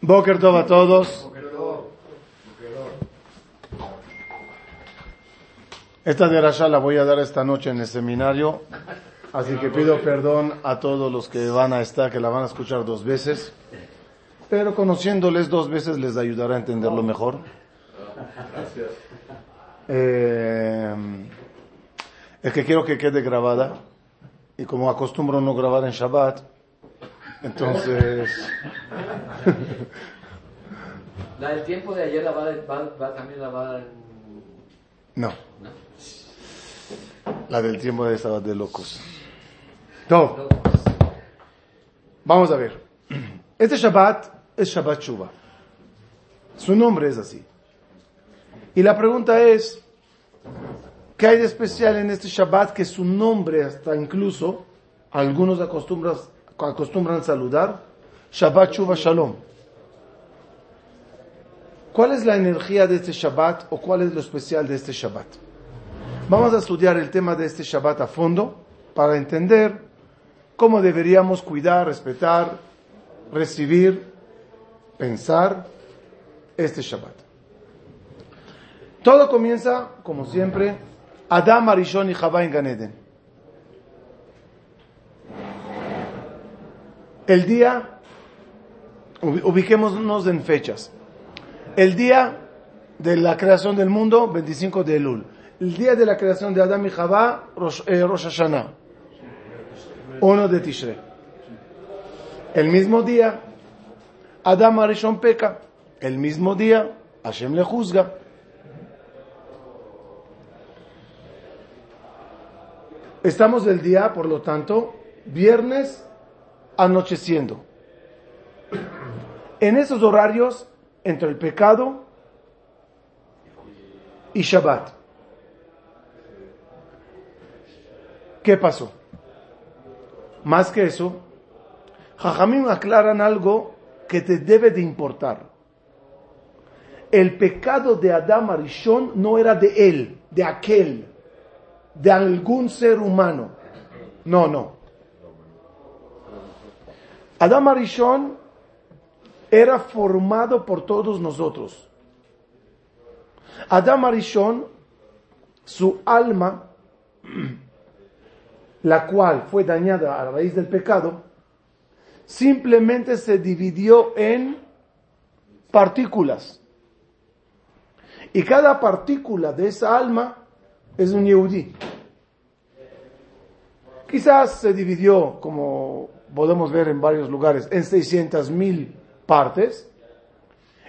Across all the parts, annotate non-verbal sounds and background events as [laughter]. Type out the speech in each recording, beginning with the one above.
Boker Tov a todos. Esta de Rasha la voy a dar esta noche en el seminario, así que pido perdón a todos los que van a estar, que la van a escuchar dos veces, pero conociéndoles dos veces les ayudará a entenderlo mejor. Eh, es que quiero que quede grabada, y como acostumbro no grabar en Shabbat, entonces... [laughs] La del tiempo de ayer la va, va, va también la va en... No. La del tiempo de Shabbat de locos. No. Vamos a ver. Este Shabbat es Shabbat Shuba. Su nombre es así. Y la pregunta es, ¿qué hay de especial en este Shabbat que su nombre hasta incluso algunos acostumbran, saludar? Shabbat Shuba Shalom. ¿Cuál es la energía de este Shabbat o cuál es lo especial de este Shabbat? Vamos a estudiar el tema de este Shabbat a fondo para entender cómo deberíamos cuidar, respetar, recibir, pensar este Shabbat. Todo comienza, como siempre, Adam, Arishon y Jabá en Ganeden. El día, ubiquémonos en fechas. El día de la creación del mundo, 25 de Elul. El día de la creación de Adam y Jabá, Rosh, eh, Rosh Hashanah. 1 de Tishrei. El mismo día, Adam Arishon peca. El mismo día, Hashem le juzga. Estamos del día, por lo tanto, viernes anocheciendo. En esos horarios, entre el pecado y Shabbat. ¿Qué pasó? Más que eso, Jajamim aclaran algo que te debe de importar. El pecado de Adam Arishon no era de él, de aquel, de algún ser humano. No, no. Adam Arishon era formado por todos nosotros. Adam Arishon, su alma, [clears throat] la cual fue dañada a raíz del pecado, simplemente se dividió en partículas. Y cada partícula de esa alma es un Yehudi. Quizás se dividió, como podemos ver en varios lugares, en 600 mil partes.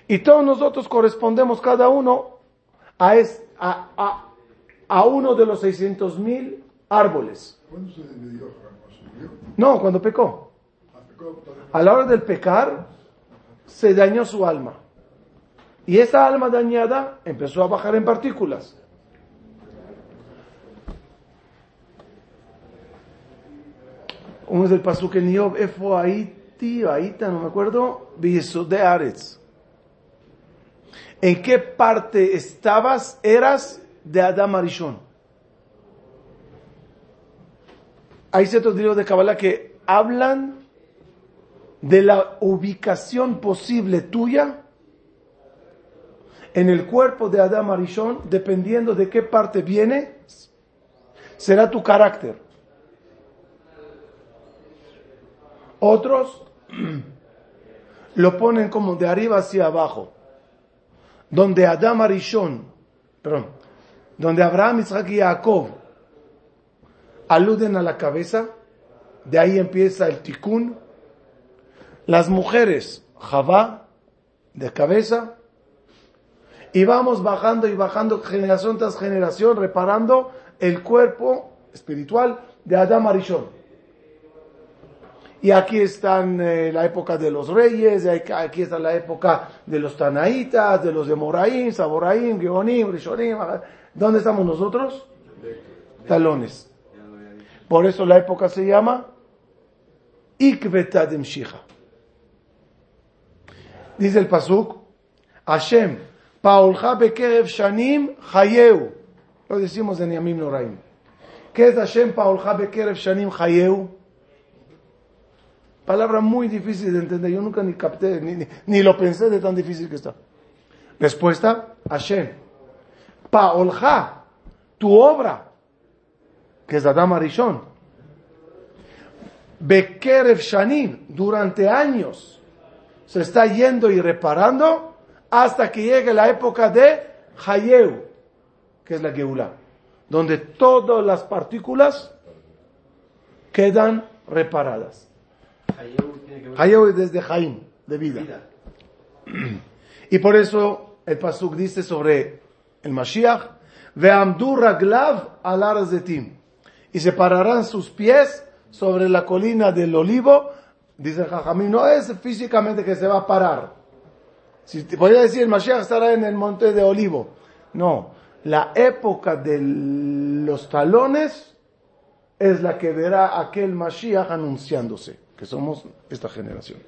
Y todos nosotros correspondemos cada uno a, es, a, a, a uno de los 600 mil árboles. ¿Cuándo se dividió No, cuando pecó. A la hora del pecar, se dañó su alma. Y esa alma dañada empezó a bajar en partículas. Uno es el pasuk en Efo Aiti, Aita, no me acuerdo, de. ¿En qué parte estabas? Eras de Adam Arishon. Hay ciertos libros de Kabbalah que hablan de la ubicación posible tuya en el cuerpo de Adam Arishon, dependiendo de qué parte viene, será tu carácter. Otros [clears throat] lo ponen como de arriba hacia abajo, donde Adam Arishon, perdón, donde Abraham, Isaac y Jacob aluden a la cabeza, de ahí empieza el tikkun. Las mujeres, Javá, de cabeza, y vamos bajando y bajando generación tras generación, reparando el cuerpo espiritual de Adam Arishon. Y aquí están eh, la época de los reyes, aquí está la época de los Tanaitas, de los de Moraim, Saboraim, Geonim, Rishonim. ¿Dónde estamos nosotros? Talones. Por eso la época se llama Ikvetadem Shija. Dice el Pasuk, Hashem, Paulja Bekerev Shanim Hayeu. Lo decimos en Yamim Noraim. ¿Qué es Hashem Paulja Bekerev Shanim Hayeu? Palabra muy difícil de entender. Yo nunca ni capté, ni, ni, lo pensé de tan difícil que está. Respuesta, Hashem. Paolja, tu obra, que es Adam Arishon. Bekerev Shanim, durante años, se está yendo y reparando hasta que llegue la época de Hayeu, que es la Geulah, donde todas las partículas quedan reparadas. Hayeu es desde Jaim, de vida. [clears throat] Y por eso el Pasuk dice sobre el Mashiach, Ve'amdu raglav al arazetim. Y se pararán sus pies sobre la colina del olivo. Dice Jajamín, no es físicamente que se va a parar. Si te podría decir, el Mashiach estará en el monte de olivo. No, la época de los talones es la que verá aquel Mashiach anunciándose, que somos esta generación.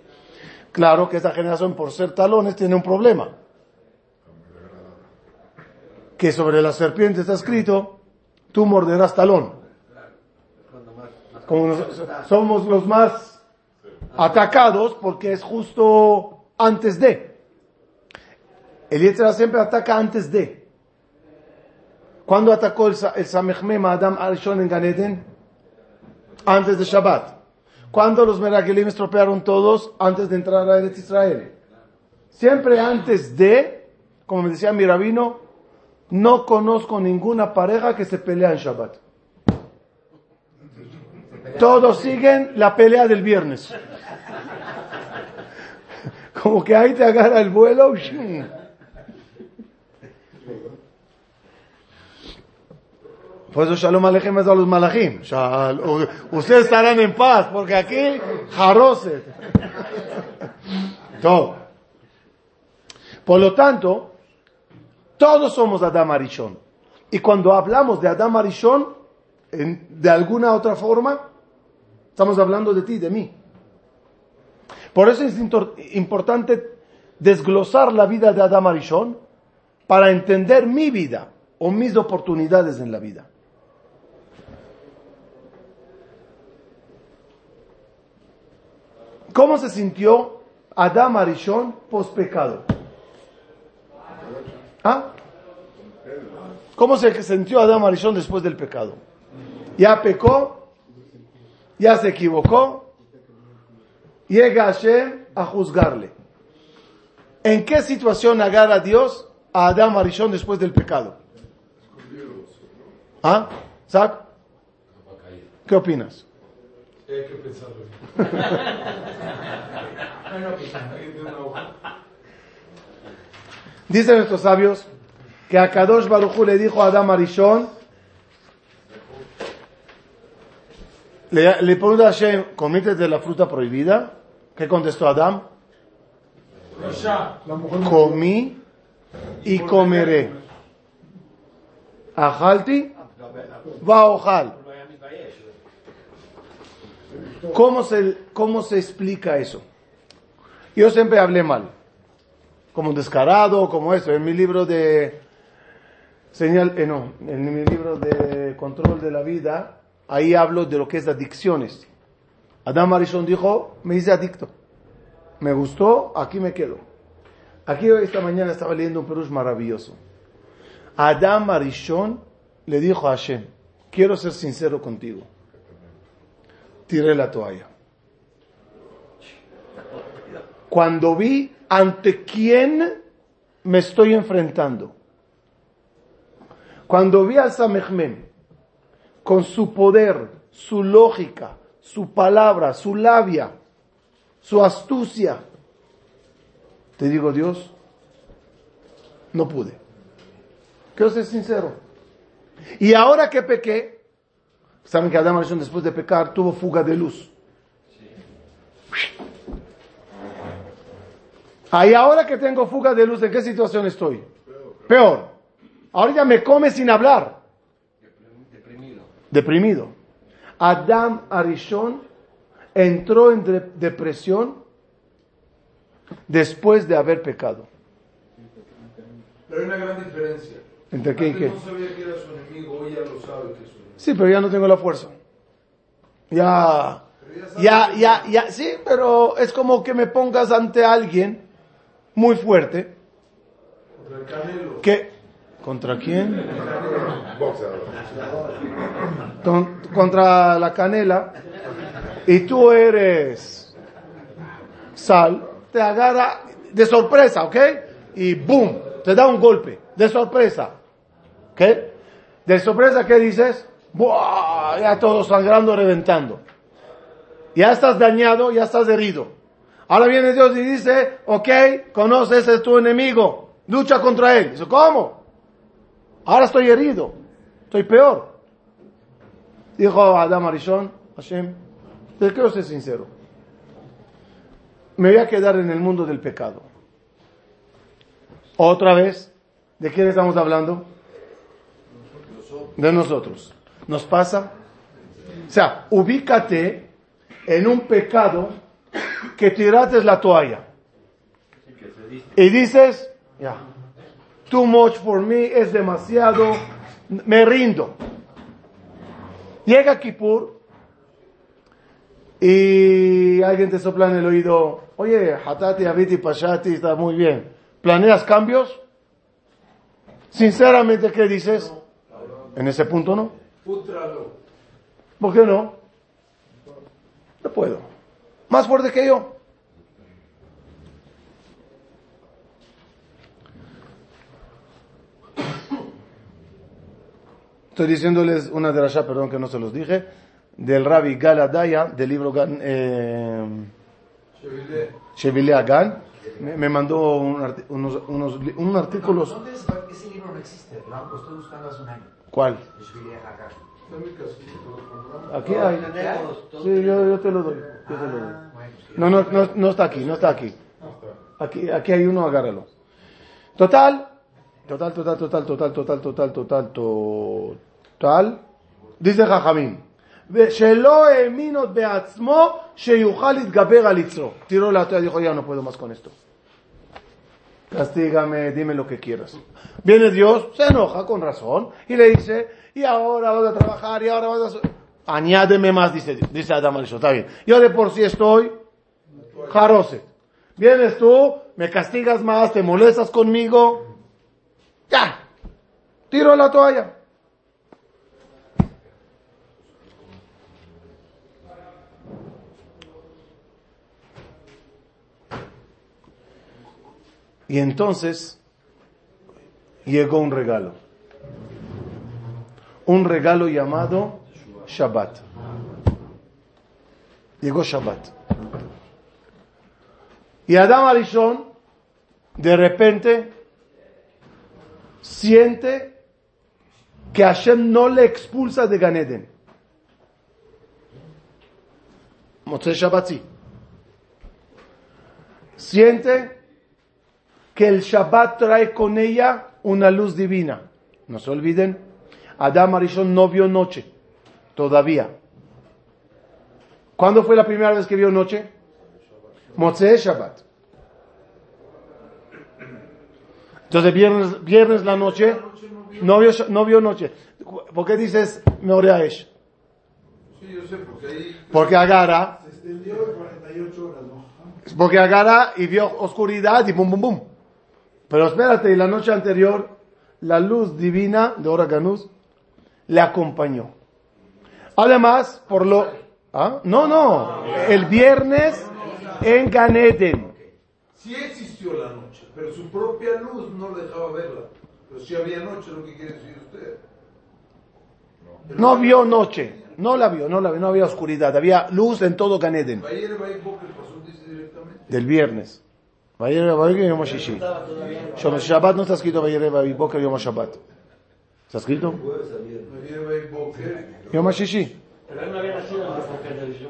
Claro que esta generación, por ser talones, tiene un problema. Que sobre la serpiente está escrito, tú morderás talón. Como nos- somos los más atacados porque es justo antes de. El Yetzirah siempre ataca antes de. ¿Cuándo atacó el, el Samechmem a Adam Arishon en Ganeden? Antes de Shabbat. ¿Cuándo los Meragelim estropearon todos? Antes de entrar a Eretz Israel. Siempre antes de, como me decía mi rabino, no conozco ninguna pareja que se pelea en Shabbat. Todos siguen la pelea del viernes. [laughs] Como que ahí te agarra el vuelo. [laughs] Por eso Shalom Alejem es a los malachim. Shal- Ustedes estarán en paz, porque aquí, jaroset. [laughs] Todo. Por lo tanto, todos somos Adam Arishon. Y cuando hablamos de Adam Arishon, en- de alguna otra forma, estamos hablando de ti, de mí. Por eso es importante desglosar la vida de Adam Arishon para entender mi vida o mis oportunidades en la vida. ¿Cómo se sintió Adam Arishon post pecado? ¿Ah? ¿Cómo se sintió Adam Arishon después del pecado? Ya pecó, ya se equivocó, llega Hashem a juzgarle. ¿En qué situación agarra Dios a Adam Arishon después del pecado? ¿Ah? ¿Sac? ¿Qué opinas? Hay que pensarlo. [laughs] Dicen nuestros sabios que a Kadosh Baruchu le dijo a Adam Arishon, le, le pregunta a Hashem, ¿comiste de la fruta prohibida? ¿Qué contestó Adam? Comí y comeré. Ajalti, va a ojal. ¿Cómo se, ¿Cómo se explica eso? Yo siempre hablé mal, como descarado, como eso. En mi libro de señal, eh, no, en mi libro de control de la vida, ahí hablo de lo que es adicciones. Adam Arishon dijo, me hice adicto. Me gustó, aquí me quedo. Aquí esta mañana estaba leyendo un perush maravilloso. Adam Arishon le dijo a Hashem, quiero ser sincero contigo. Tiré la toalla. Cuando vi ante quién me estoy enfrentando. Cuando vi al Samechmen con su poder, su lógica, su palabra, su labia, su astucia, te digo Dios, no pude. Quiero ser sincero. Y ahora que pequé, saben que Adam Arishon después de pecar tuvo fuga de luz. Ahí ahora que tengo fuga de luz, ¿en qué situación estoy? Peor. Ahora ya me come sin hablar. Deprimido. Deprimido. Adam Arishon entró en de- depresión después de haber pecado. Pero hay una gran diferencia. ¿Entre qué y qué? no sabía que era su enemigo, hoy ya lo sabe que es su enemigo. Sí, pero ya no tengo la fuerza. Ya Ya, ya, ya, sí, pero es como que me pongas ante alguien muy fuerte. Contra el Canelo. que ¿Contra quién? Contra la canela. Y tú eres sal, te agarra de sorpresa, ¿ok? Y boom, te da un golpe, de sorpresa. ¿Ok? De sorpresa, ¿qué dices? ¡Buah! Ya todo sangrando, reventando. Ya estás dañado, ya estás herido. Ahora viene Dios y dice, ok, conoces a tu enemigo, lucha contra él. Dice, ¿cómo? Ahora estoy herido, estoy peor. Dijo Adam Arishon, Hashem, te quiero ser sincero. Me voy a quedar en el mundo del pecado. Otra vez, ¿de quién estamos hablando? De nosotros. ¿Nos pasa? O sea, ubícate en un pecado que tiraste la toalla. Y dices, ya, too much for me, es demasiado, me rindo. Llega Kippur y alguien te sopla en el oído, oye, Hatati, Abiti, Pashati, está muy bien. ¿Planeas cambios? Sinceramente, ¿qué dices? En ese punto no. Pútralo. ¿Por qué no? No puedo. Más fuerte que yo. Estoy diciéndoles una de las perdón que no se los dije, del Rabbi Galadaya, del libro Gan- eh, Chevile. Shevile Agan. Me, me mandó un arti- unos, unos, un artículo. ¿Dónde es? Ese libro no existe. Lo estoy buscando hace un año. ¿Cuál? El Shvili Hagar. Está en mi casita, lo compramos. Aquí hay. Todos, todos Sí, yo, yo te lo doy. Yo te lo doy. Ah, bueno, sí. No, no, no, no está aquí, no está aquí. Aquí, aquí hay uno, agárralo. Total, total, total, total, total, total, total, total, total. Dice Jajamín. שלא האמין עוד בעצמו שיוכל להתגבר על יצרו. tiró la toalla y dijo, ya no puedo más con esto. Castígame, dime lo que quieras. Viene Dios, se enoja con razón y le dice, y ahora vas a trabajar, y ahora vas a... hacer-". Añádeme más, dice, dice Adam Alisho, está bien. Yo de por sí estoy Jarose. Vienes tú, me castigas más, te molestas conmigo. Ya. Tiro la toalla. Y entonces llegó un regalo. Un regalo llamado Shabbat. Llegó Shabbat. Y Adam Arishon, de repente, siente que Hashem no le expulsa de Ganeden. Motzei Shabbat sí. Siente que el Shabbat trae con ella una luz divina. No se olviden, Adam Arishon no vio noche, todavía. ¿Cuándo fue la primera vez que vio noche? Motzei Shabbat. Entonces, viernes, viernes la noche, no vio, no vio noche. ¿Por qué dices Meoreaesh? Sí, yo sé, porque ahí. Porque agarra, Se extendió de 48 horas, ¿no? porque agarra y vio oscuridad y bum, bum, bum. Pero espérate, y la noche anterior, la luz divina de Oraganus le acompañó. Además, por lo... ¿Ah? No, no, el viernes en Ganeden. Sí existió la noche, pero su propia luz no le dejaba verla. Pero sí había noche, lo que quiere decir usted. No vio noche, no la vio, no la vio, no había oscuridad, había luz en todo Ganeden. Del viernes. Vayere Boker Yom Shishi. Shom Shabbat no está escrito Vayere Boker Yom Shabbat. ¿Está escrito? Yom Shishi.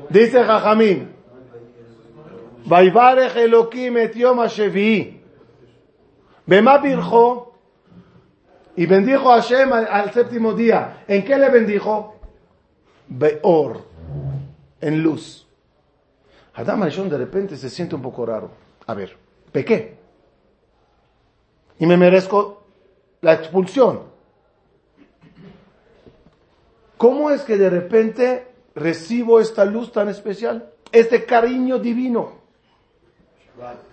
Dice Jajamín. Vaivarech Elokim et Yom Shevi'i. Bema birjo. Y bendijo Hashem al, al séptimo día. ¿En qué le bendijo? Beor. En luz. Adam Arishon de repente se siente un poco raro. A ver, pequé. Y me merezco la expulsión. ¿Cómo es que de repente recibo esta luz tan especial? Este cariño divino.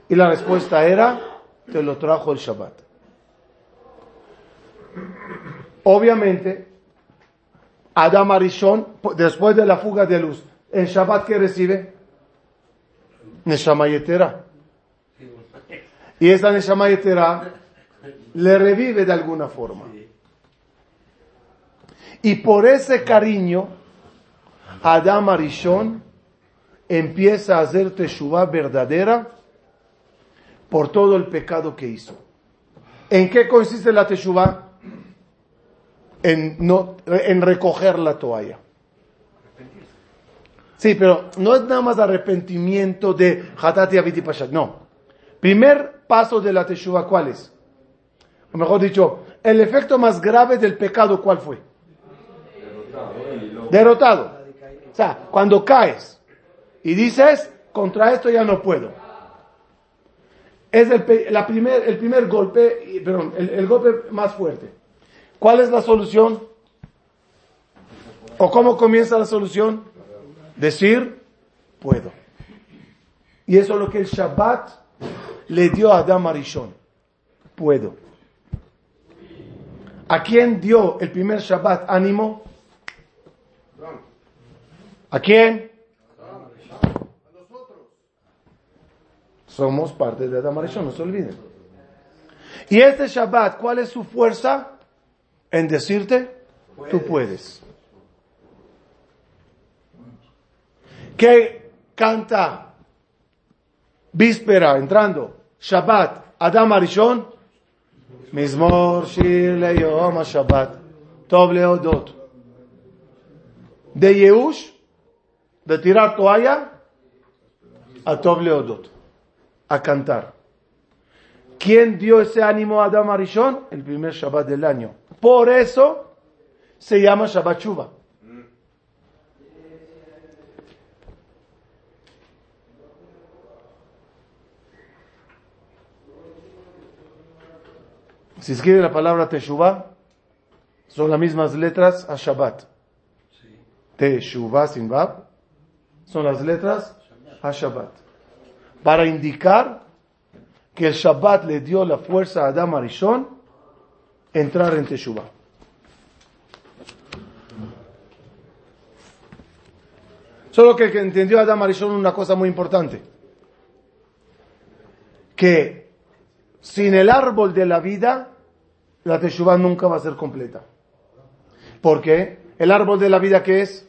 Y la respuesta era, te lo trajo el Shabbat. Obviamente, Adam Arishon, después de la fuga de luz, ¿en Shabbat qué recibe? Neshama Yetera. Y esa Neshama Yetera le revive de alguna forma. Y por ese cariño, Adam Arishon empieza a hacer teshuva verdadera por todo el pecado que hizo. ¿En qué consiste la teshuva? En, no, en recoger la toalla. Sí, pero no es nada más arrepentimiento de Hatati Abiti Pashat, no. Primer paso de la teshuva, ¿cuál es? O mejor dicho, el efecto más grave del pecado, ¿cuál fue? Derrotado. O sea, cuando caes y dices, contra esto ya no puedo. Es el, la primer, el primer golpe, perdón, el, el golpe más fuerte. ¿Cuál es la solución? ¿O cómo comienza la solución? Decir, puedo. Y eso es lo que el Shabbat le dio a Adam Arishon. Puedo. ¿A quién dio el primer Shabbat ánimo? ¿A quién? Somos parte de Adam Arishon, no se olviden. Y este Shabbat, ¿cuál es su fuerza? En decirte, tú puedes. ¿Qué canta víspera entrando? Shabbat, Adam Arishon, Mizmor Shir Leyom Shabbat, Tov Leodot. De Yehush, de tirar toalla, a Tov Leodot, a cantar. ¿Quién dio ese ánimo a Adam Arishon? El primer Shabbat del año. Por eso se llama Shabbat Shuba. Si escribe la palabra Teshuvah, son las mismas letras a Shabbat. Teshuvah sin Bab, son las letras a Shabbat. Para indicar que el Shabbat le dio la fuerza a Adam Arishon entrar en Teshuvah. Solo que entendió Adam Arishon una cosa muy importante. Que sin el árbol de la vida, la Teshuvah nunca va a ser completa. ¿Por qué? El árbol de la vida que es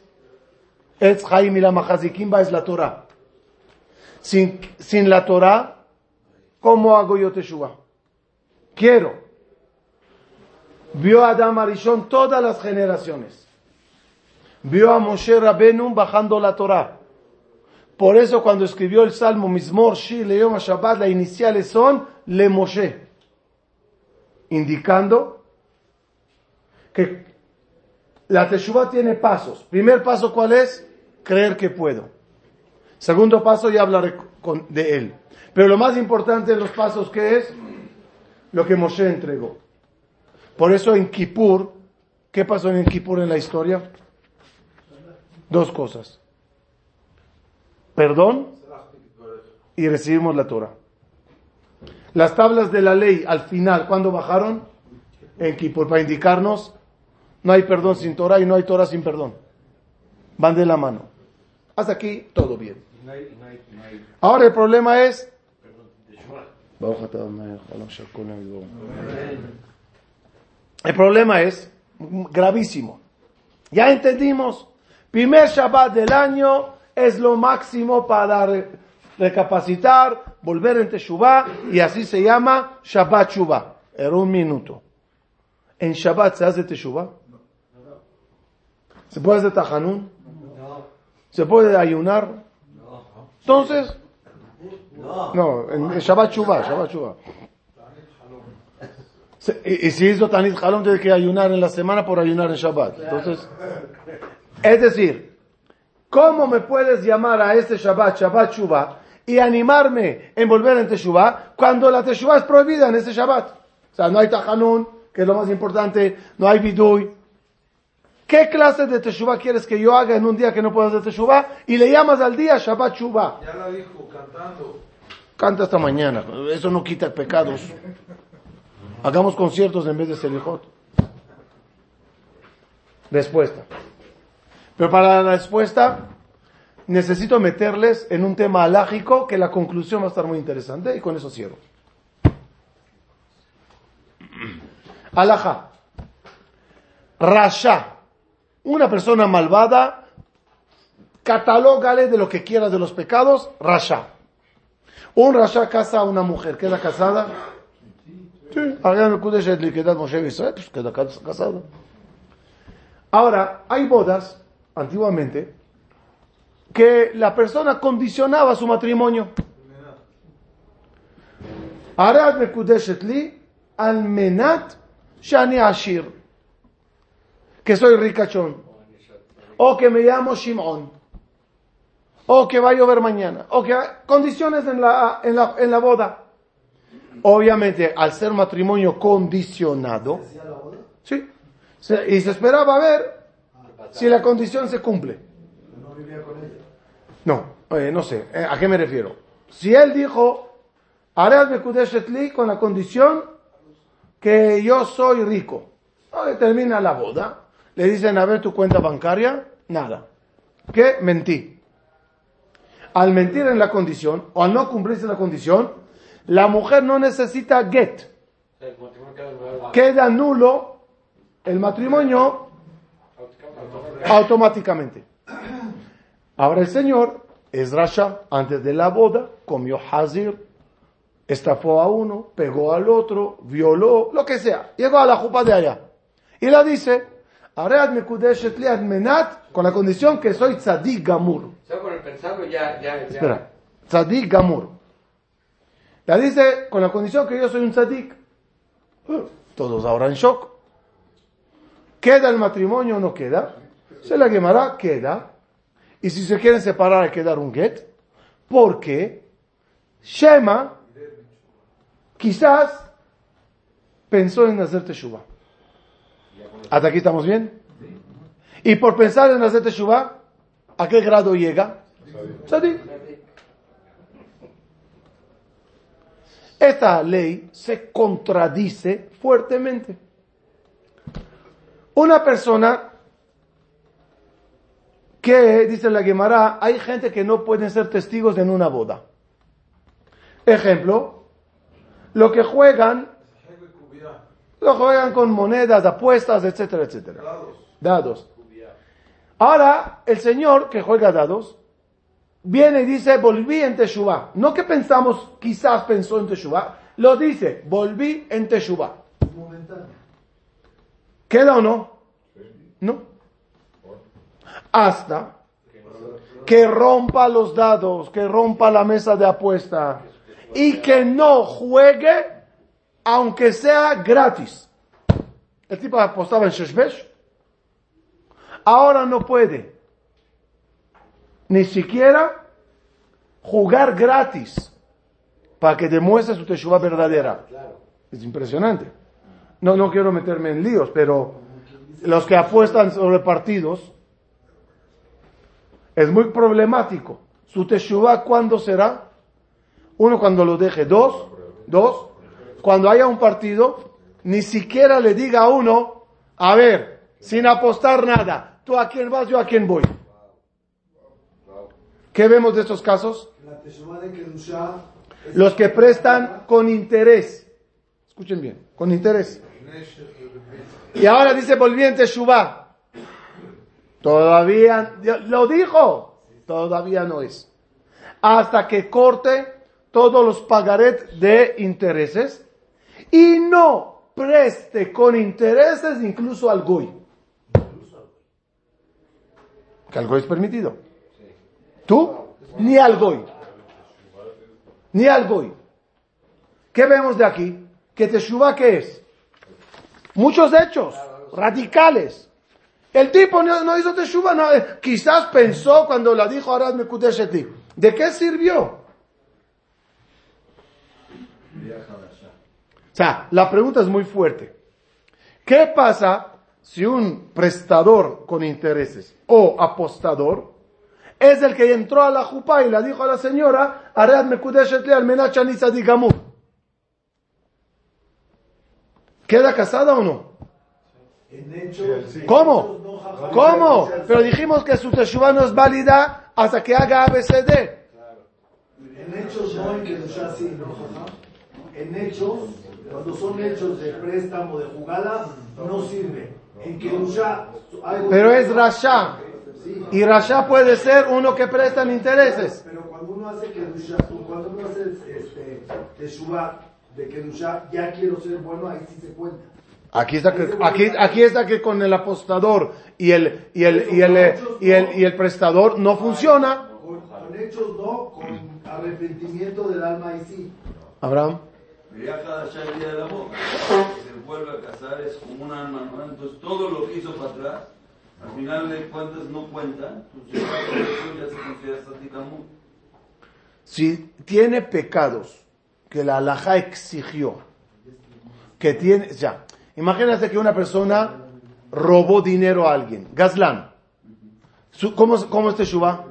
Etz Haim y la es la Torah. Sin, sin la Torah, ¿cómo hago yo Teshuvah? Quiero. Vio a Adam Arishon todas las generaciones. Vio a Moshe Rabenu bajando la Torah. Por eso cuando escribió el Salmo Mismor Shir Leyom Shabbat, las iniciales son Le Moshe. Indicando que la Teshuvah tiene pasos. Primer paso, ¿cuál es? Creer que puedo. Segundo paso, ya hablaré de él. Pero lo más importante de los pasos, ¿qué es? Lo que Moshe entregó. Por eso en Kippur, ¿qué pasó en Kippur en la historia? Dos cosas. Perdón y recibimos la Torah. Las tablas de la ley al final, ¿cuándo bajaron? En Kippur, para indicarnos, no hay perdón sin Torah y no hay Torah sin perdón. Van de la mano. Hasta aquí, todo bien. Ahora el problema es... El problema es gravísimo. Ya entendimos. Primer Shabbat del año es lo máximo para recapacitar, volver en Teshuvah y así se llama Shabbat Shuvah. Era un minuto. ¿En Shabbat se hace Teshuvah? ¿Se puede hacer Tajanun? ¿Se puede ayunar? Entonces, no, en Shabbat Shuvah, Shabbat Shuvah. Y, y si hizo Tanit Jalom, tiene que ayunar en la semana por ayunar en Shabbat. Entonces, es decir, ¿cómo me puedes llamar a este Shabbat, Shabbat Shuvah, y animarme en volver en Teshuvah, cuando la Teshuvah es prohibida en este Shabbat? O sea, no hay Tajanun, que es lo más importante, no hay Bidui. ¿Qué clase de teshuva quieres que yo haga en un día que no puedo hacer teshuva? Y le llamas al día Shabbat Shuvah. Ya la dijo cantando. Canta esta mañana. Eso no quita pecados. Hagamos conciertos en vez de Selijot. Respuesta. Pero para la respuesta necesito meterles en un tema alágico que la conclusión va a estar muy interesante y con eso cierro. Alaja. Rasha. Una persona malvada, catalógale de lo que quieras de los pecados, Rasha. Un Rasha casa a una mujer, ¿queda casada? Pues queda cas- casada. Ahora, hay bodas, antiguamente, que la persona condicionaba su matrimonio. Arad Mekudeshet li al menat shani ashir. Que soy ricachón. O que me llamo Shimon. O que va a llover mañana. O que condiciones en la, en la, en la boda. Obviamente, al ser matrimonio condicionado, sí, se- y se esperaba ver si la condición se cumple. No, eh, no sé, eh, ¿a qué me refiero? Si él dijo, haré Bekudeshet li con la condición que yo soy rico. Oye, termina la boda, le dicen, a ver tu cuenta bancaria, nada. ¿Qué? Mentí. Al mentir en la condición, o al no cumplirse la condición, la mujer no necesita get. Queda nulo el matrimonio automáticamente. Ahora el señor es Rasha, antes de la boda, comió Hazir, estafó a uno, pegó al otro, violó, lo que sea. Llegó a la jupa de allá. Y la dice, menat, con la condición que soy tzadik gamur. Con el ya, ya, ya. Espera, tzadik gamur. La dice, con la condición que yo soy un tzadik. Eh, Todos ahora en shock. ¿Queda el matrimonio o no queda? Se la quemará, queda. Y si se quieren separar hay que dar un get. Porque Shema quizás pensó en hacer teshuva. ¿Hasta aquí estamos bien? Y por pensar en hacer teshuva, ¿a qué grado llega? Esta ley se contradice fuertemente. Una persona que, dice la Gemara, hay gente que no pueden ser testigos en una boda. Ejemplo, lo que juegan, lo juegan con monedas, apuestas, etcétera, etcétera. Dados. Ahora, el señor que juega dados, viene y dice, volví en Teshuvah. No que pensamos, quizás pensó en Teshuvah, lo dice, volví en Teshuvah. ¿Queda o no? No. Hasta que rompa los dados, que rompa la mesa de apuesta y que no juegue, aunque sea gratis. El tipo apostaba en ahora no puede ni siquiera jugar gratis para que demuestre su teshuva verdadera. Es impresionante. No, no quiero meterme en líos, pero los que apuestan sobre partidos es muy problemático. Su teshuva, ¿cuándo será? Uno, cuando lo deje. Dos, dos, cuando haya un partido, ni siquiera le diga a uno, a ver, sin apostar nada, tú a quién vas, yo a quién voy. ¿Qué vemos de estos casos? Los que prestan con interés. Escuchen bien, con interés. Y ahora dice volviente Shubá. Todavía, lo dijo, todavía no es. Hasta que corte todos los pagaret de intereses y no preste con intereses incluso al goy. Que al es permitido. ¿Tú? Ni al goy. Ni al goy. ¿Qué vemos de aquí? Que Teshuvah, ¿qué es? Muchos hechos radicales. El tipo no, no hizo Teshuvah, no, eh, quizás pensó cuando la dijo Arad Mekudesheti. ¿De qué sirvió? O sea, la pregunta es muy fuerte. ¿Qué pasa si un prestador con intereses o apostador es el que entró a la jupa y le dijo a la señora, Aread Mekudeshet le almenach ani tzadik gamur". ¿Queda casada o no? ¿Cómo? ¿Cómo? Pero dijimos que su teshuva no es válida hasta que haga ABCD. En hechos no, en Kedushá sí, ¿no? En hechos, cuando son hechos de préstamo, de jugada, no sirve. En Kedushá hay... Pero es Rasha. Y Rasha puede ser uno que presta en intereses. Pero cuando uno hace Kedushá, cuando uno hace este, Teshuvah de Kedushá, ya quiero ser bueno, ahí sí se cuenta. Aquí está que, aquí, aquí está que con el apostador y el, y el, y el, y el, y el prestador no funciona. Con, hechos no, con arrepentimiento del alma ahí sí. Abraham. Ya cada el día de la boca. Se vuelve a casar, es como un alma nueva. Entonces todo lo que hizo para atrás, al final de cuentas no cuenta. Entonces ya se considera. Si tiene pecados que la alhaja exigió, que tiene, ya, imagínate que una persona robó dinero a alguien, Gazlan. ¿Cómo, cómo es Teshuvah?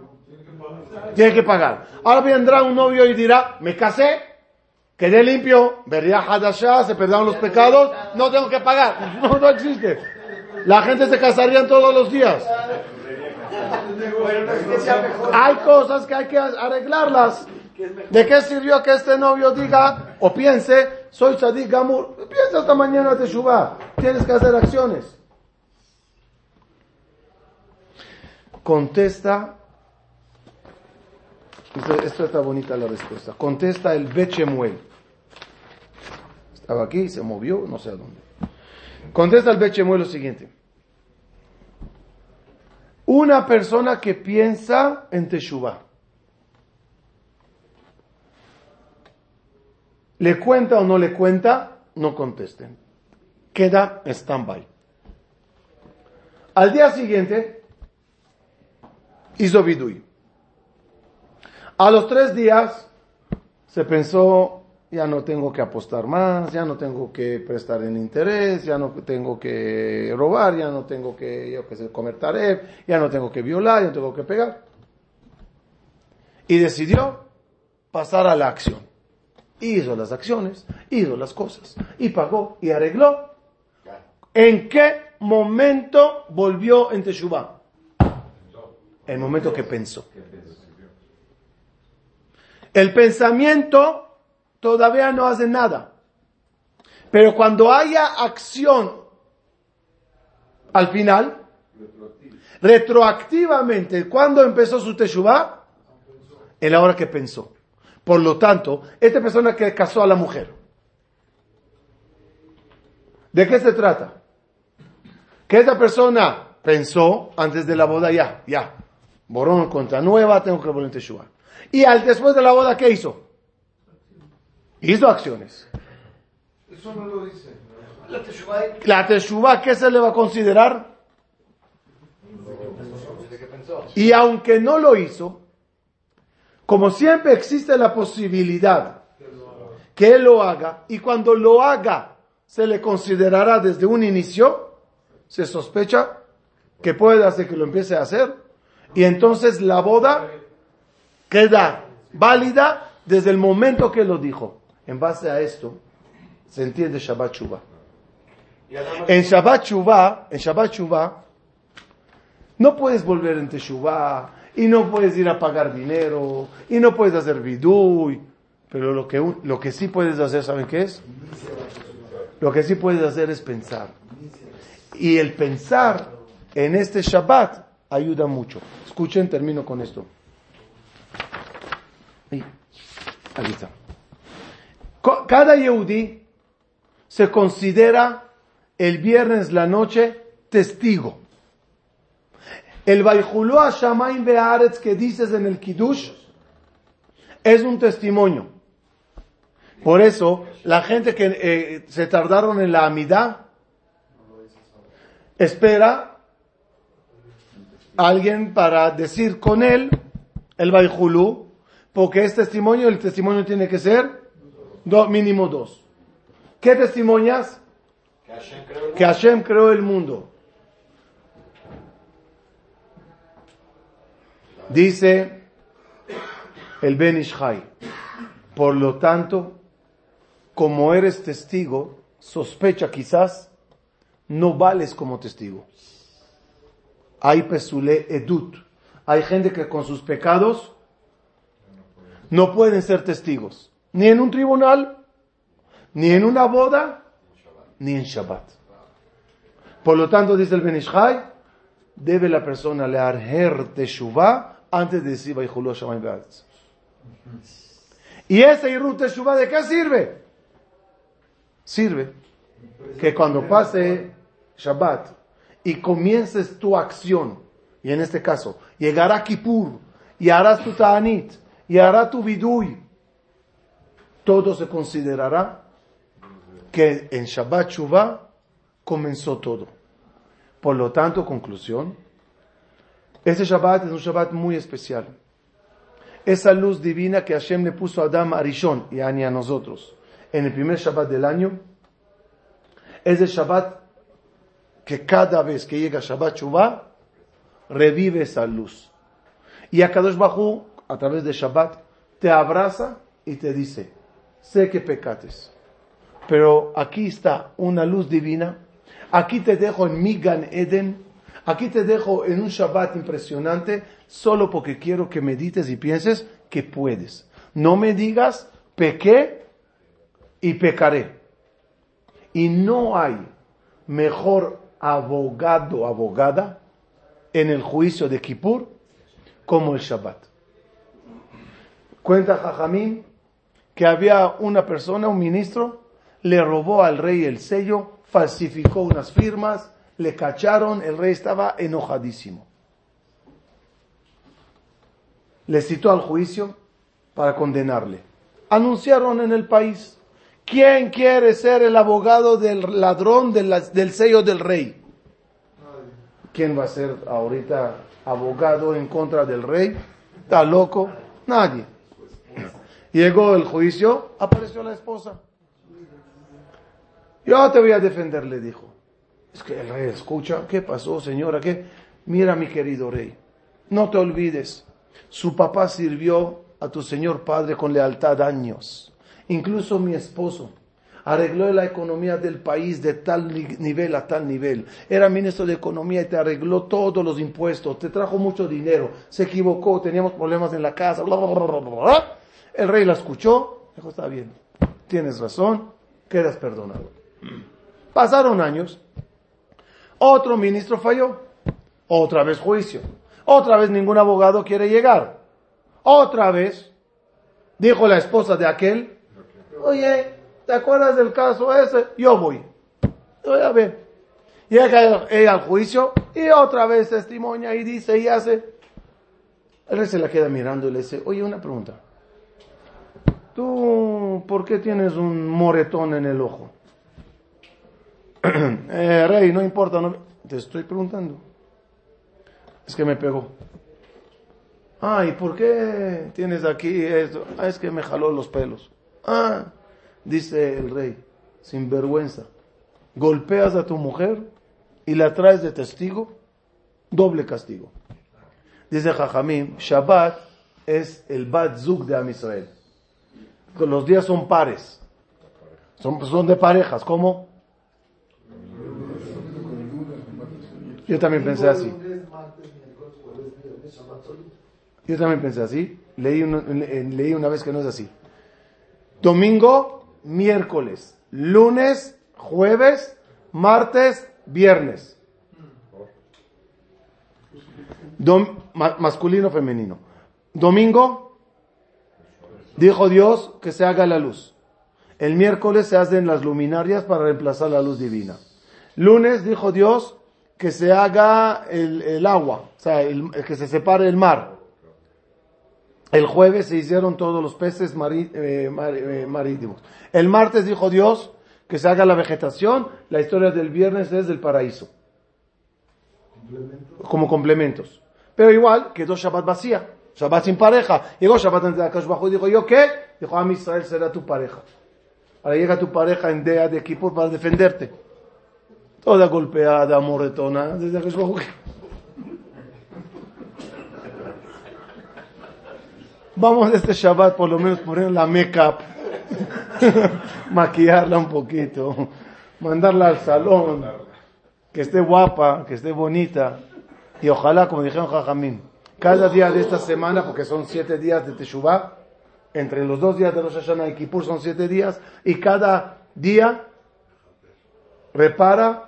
Tiene que pagar. Ahora vendrá un novio y dirá, me casé, quedé limpio, vería Hadashah, se perdieron los pecados, no tengo que pagar. [laughs] No, no existe. La gente se casaría todos los días. Hay cosas que hay que arreglarlas. ¿De qué sirvió que este novio diga o piense, soy Sadik Gamur? Piensa esta mañana Teshuvah. Tienes que hacer acciones. Contesta. Esto está bonita la respuesta. Contesta el Bechemuel. Estaba aquí, se movió, no sé a dónde. Contesta el Bechemuel lo siguiente. Una persona que piensa en Teshuvah. ¿Le cuenta o no le cuenta? No contesten. Queda stand-by. Al día siguiente, hizo bidui. A los tres días, se pensó, ya no tengo que apostar más, ya no tengo que prestar en interés, ya no tengo que robar, ya no tengo que, yo qué sé, comer taref, ya no tengo que violar, ya no tengo que pegar. Y decidió pasar a la acción. Hizo las acciones, hizo las cosas, y pagó, y arregló. ¿En qué momento volvió en Teshuvah? El momento que pensó. El pensamiento todavía no hace nada. Pero cuando haya acción al final, retroactivamente, cuando empezó su Teshuvah? En la hora que pensó. Por lo tanto, esta persona que casó a la mujer, ¿de qué se trata? Que esa persona pensó antes de la boda ya, ya, borrón contra nueva, tengo que volver en Teshuvah. Y al después de la boda, ¿qué hizo? Hizo acciones. Eso no lo dice. La Teshuvah, ¿qué se le va a considerar? Y aunque no lo hizo, como siempre existe la posibilidad que él lo haga, y cuando lo haga se le considerará desde un inicio, se sospecha que puede hacer que lo empiece a hacer, y entonces la boda queda válida desde el momento que lo dijo. En base a esto, se entiende Shabbat Shuvah. En Shabbat Shuvah, en Shabbat Shuvah, no puedes volver en Teshuvah, y no puedes ir a pagar dinero, y no puedes hacer vidui, pero lo que, lo que sí puedes hacer, ¿saben qué es? Lo que sí puedes hacer es pensar. Y el pensar en este Shabbat ayuda mucho. Escuchen, termino con esto. Ahí, está. Cada Yehudi se considera el viernes la noche testigo. El Baihulú Shamaim Be'aretz que dices en el Kiddush es un testimonio. Por eso, la gente que eh, se tardaron en la Amidá espera a alguien para decir con él el Baihulú, porque es testimonio, el testimonio tiene que ser do- mínimo dos. ¿Qué testimonias? Que Hashem creó el mundo. Dice el Ben Ishai, por lo tanto, como eres testigo, sospecha quizás, no vales como testigo. Hay pesule edut. Hay gente que con sus pecados no pueden ser testigos, ni en un tribunal, ni en una boda, ni en Shabbat. Por lo tanto, dice el Benishai, debe la persona leer her Shuvah antes de decir Vayhulu Shamayim Be'aretz. ¿Y ese Irut Teshuvah de qué sirve? Sirve que cuando pase Shabbat y comiences tu acción, y en este caso, llegará Kippur, y harás tu Ta'anit, y hará tu Vidui, todo se considerará que en Shabbat Shuvah comenzó todo. Por lo tanto, conclusión, este Shabbat es un Shabbat muy especial. Esa luz divina que Hashem le puso a Adam Arishon y a nosotros en el primer Shabbat del año, es el Shabbat que cada vez que llega Shabbat Shuvah, revive esa luz. Y a Kadosh Bajú, a través de Shabbat, te abraza y te dice, sé que pecates, pero aquí está una luz divina, aquí te dejo en mi Gan Eden, aquí te dejo en un Shabbat impresionante, solo porque quiero que medites y pienses que puedes. No me digas, pequé y pecaré. Y no hay mejor abogado, abogada, en el juicio de Kippur como el Shabbat. Cuenta Jajamín que había una persona, un ministro, le robó al rey el sello, falsificó unas firmas, le cacharon, el rey estaba enojadísimo. Le citó al juicio para condenarle. Anunciaron en el país, ¿quién quiere ser el abogado del ladrón del, del sello del rey? ¿Quién va a ser ahorita abogado en contra del rey? ¿Está loco? Nadie. Llegó el juicio, apareció la esposa. Yo te voy a defender, le dijo. Es que el rey escucha, ¿qué pasó, señora? ¿Qué? Mira, mi querido rey, no te olvides, su papá sirvió a tu señor padre con lealtad años. Incluso mi esposo arregló la economía del país de tal nivel a tal nivel. Era ministro de Economía y te arregló todos los impuestos, te trajo mucho dinero, se equivocó, teníamos problemas en la casa, el rey la escuchó, dijo, está bien, tienes razón, quedas perdonado. Pasaron años, otro ministro falló, otra vez juicio, otra vez ningún abogado quiere llegar, otra vez dijo la esposa de aquel, oye, ¿te acuerdas del caso ese? Yo voy, voy a ver. Llega ella al juicio y otra vez testimonia y dice y hace. Rey se la queda mirando y le dice, oye, una pregunta. ¿Tú por qué tienes un moretón en el ojo? [clears throat] eh, rey, no importa, no... te estoy preguntando. Es que me pegó. Ah, ¿y por qué tienes aquí esto? Ah, es que me jaló los pelos. Ah, dice el rey, sin vergüenza. Golpeas a tu mujer y la traes de testigo, doble castigo. Dice Jajamim, Shabbat es el Bat Zug de Am Israel los días son pares. Son, son de parejas. ¿Cómo? Yo también pensé así. Yo también pensé así. Leí, leí una vez que no es así. Domingo, miércoles. Lunes, jueves, martes, viernes. masculino, femenino. Domingo, Dijo Dios que se haga la luz. El miércoles se hacen las luminarias para reemplazar la luz divina. Lunes dijo Dios que se haga el, agua, o sea, que se separe el mar. El jueves se hicieron todos los peces eh, eh, marítimos. El martes dijo Dios que se haga la vegetación. La historia del viernes es del paraíso. Como complementos. Pero igual quedó Shabbat vacía. Shabbat sin pareja. Llegó Shabbat ante Akash Bajo y dijo, ¿yo qué? Dijo, a Israel será tu pareja. Ahora llega tu pareja en Dea de equipo para defenderte. Toda golpeada, moretona, desde Bajo. Vamos este Shabbat por lo menos poner la make-up, [laughs] maquillarla un poquito, mandarla al salón, que esté guapa, que esté bonita. Y ojalá, como dijeron Jajamín, cada día de esta semana, porque son siete días de Teshuvah, entre los dos días de Rosh Hashanah y Kippur son siete días, y cada día repara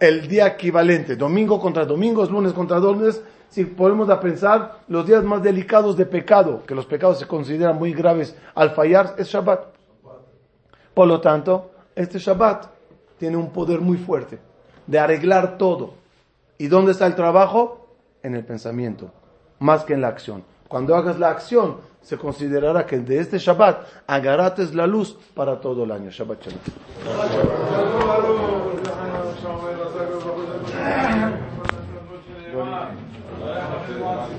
el día equivalente, domingo contra domingo, lunes contra lunes, si podemos pensar los días más delicados de pecado, que los pecados se consideran muy graves al fallar, es Shabbat. Por lo tanto, este Shabbat tiene un poder muy fuerte de arreglar todo. ¿Y dónde está el trabajo? En el pensamiento, más que en la acción. Cuando hagas la acción, se considerará que de este Shabbat agarrates la luz para todo el año. Shabbat Shalom.